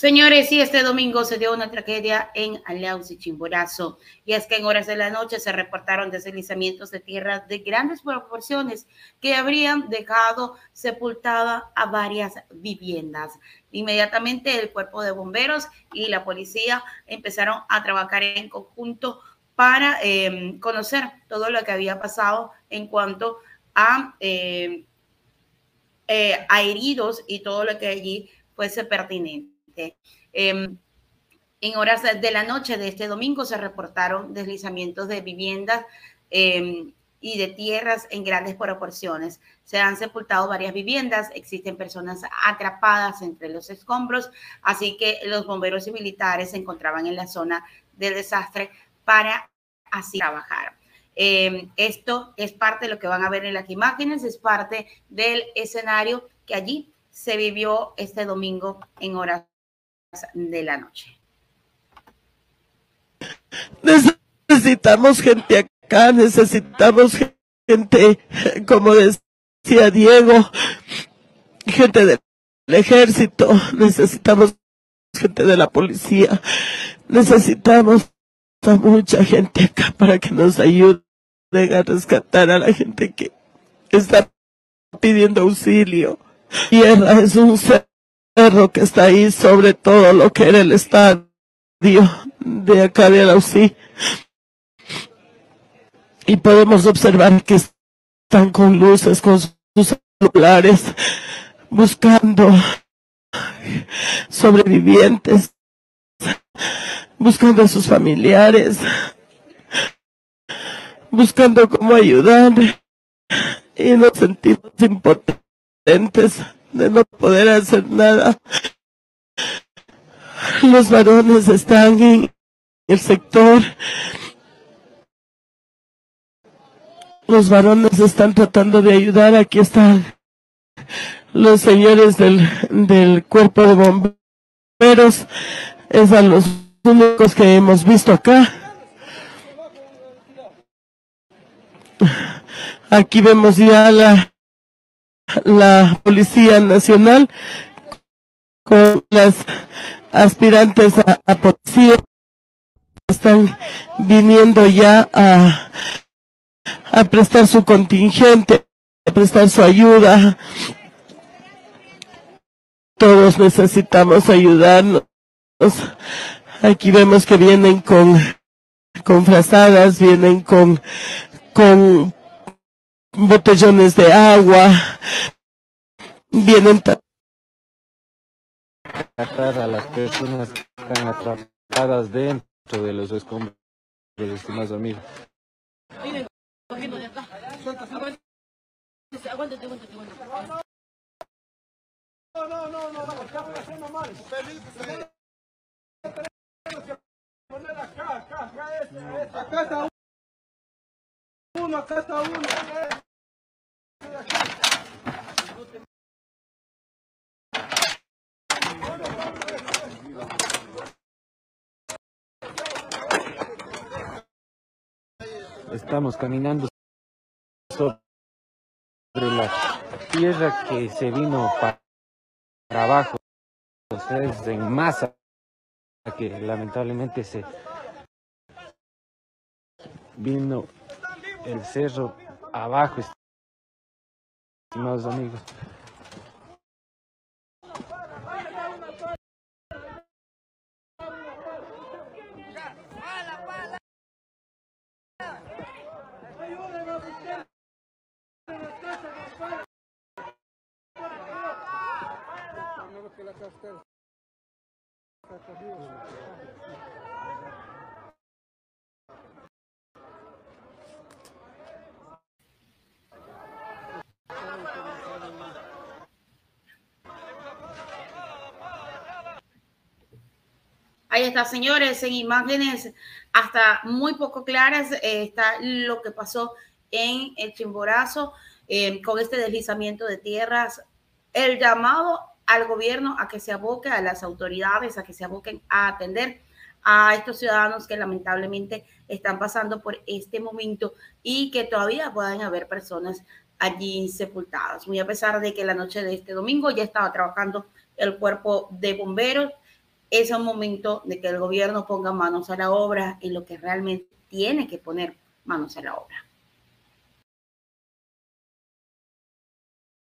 Señores, sí, este domingo se dio una tragedia en Aleus y Chimborazo, y es que en horas de la noche se reportaron deslizamientos de tierra de grandes proporciones que habrían dejado sepultada a varias viviendas. Inmediatamente el cuerpo de bomberos y la policía empezaron a trabajar en conjunto para em, conocer todo lo que había pasado en cuanto a, em, eh, a heridos y todo lo que allí fuese pertinente. Em, en horas de la noche de este domingo se reportaron deslizamientos de viviendas em, y de tierras en grandes proporciones. Se han sepultado varias viviendas, existen personas atrapadas entre los escombros, así que los bomberos y militares se encontraban en la zona del desastre para así trabajar. Em, esto es parte de lo que van a ver en las imágenes, es parte del escenario que allí se vivió este domingo en horas de la noche. Necesitamos gente acá, necesitamos gente, como decía Diego, gente del ejército, necesitamos gente de la policía, necesitamos mucha gente acá para que nos ayude a rescatar a la gente que está pidiendo auxilio. Tierra es un ser cerro que está ahí sobre todo lo que era el estadio de acá de Alausí. Y podemos observar que están con luces, con sus celulares, buscando sobrevivientes, buscando a sus familiares, buscando cómo ayudar y nos sentimos impotentes de no poder hacer nada. Los varones están en el sector. Los varones están tratando de ayudar. Aquí están los señores del, del cuerpo de bomberos. Es a los únicos que hemos visto acá. Aquí vemos ya la, la Policía Nacional con las aspirantes a, policía están viniendo ya a, a prestar su contingente, a prestar su ayuda. Todos necesitamos ayudarnos. Aquí vemos que vienen con, con frazadas, vienen con, con botellones de agua, vienen a las personas que están atrapadas dentro de los escombros, estimados amigos. No, no, no, no, no, acá, acá, acá, acá está uno, acá está uno. Estamos caminando sobre la tierra que se vino para abajo, es en masa que lamentablemente se vino el cerro abajo, estimados amigos. Ahí está, señores, en imágenes hasta muy poco claras eh, está lo que pasó en el Chimborazo eh, con este deslizamiento de tierras. El llamado al gobierno a que se aboque, a las autoridades, a que se aboquen a atender a estos ciudadanos que lamentablemente están pasando por este momento y que todavía puedan haber personas allí sepultadas. Muy a pesar de que la noche de este domingo ya estaba trabajando el cuerpo de bomberos es un momento de que el gobierno ponga manos a la obra en lo que realmente tiene que poner manos a la obra.